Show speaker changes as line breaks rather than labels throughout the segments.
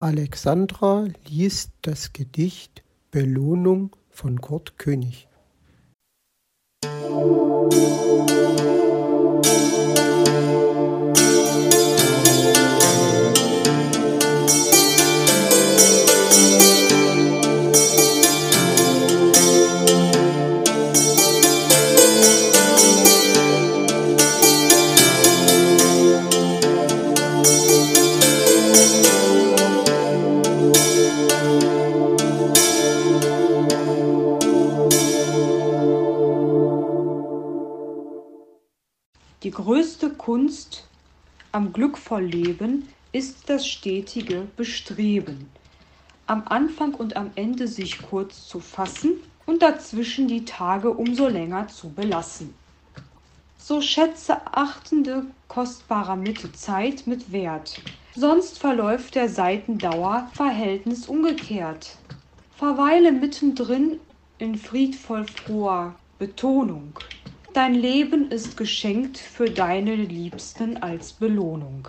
Alexandra liest das Gedicht "Belohnung" von Kurt König.
Die größte Kunst am glückvoll Leben ist das stetige Bestreben, am Anfang und am Ende sich kurz zu fassen und dazwischen die Tage umso länger zu belassen. So schätze achtende kostbarer Mitte Zeit mit Wert, sonst verläuft der Seitendauer Verhältnis umgekehrt. Verweile mittendrin in friedvoll froher Betonung. Dein Leben ist geschenkt für deine Liebsten als Belohnung.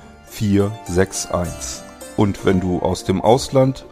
461. Und wenn du aus dem Ausland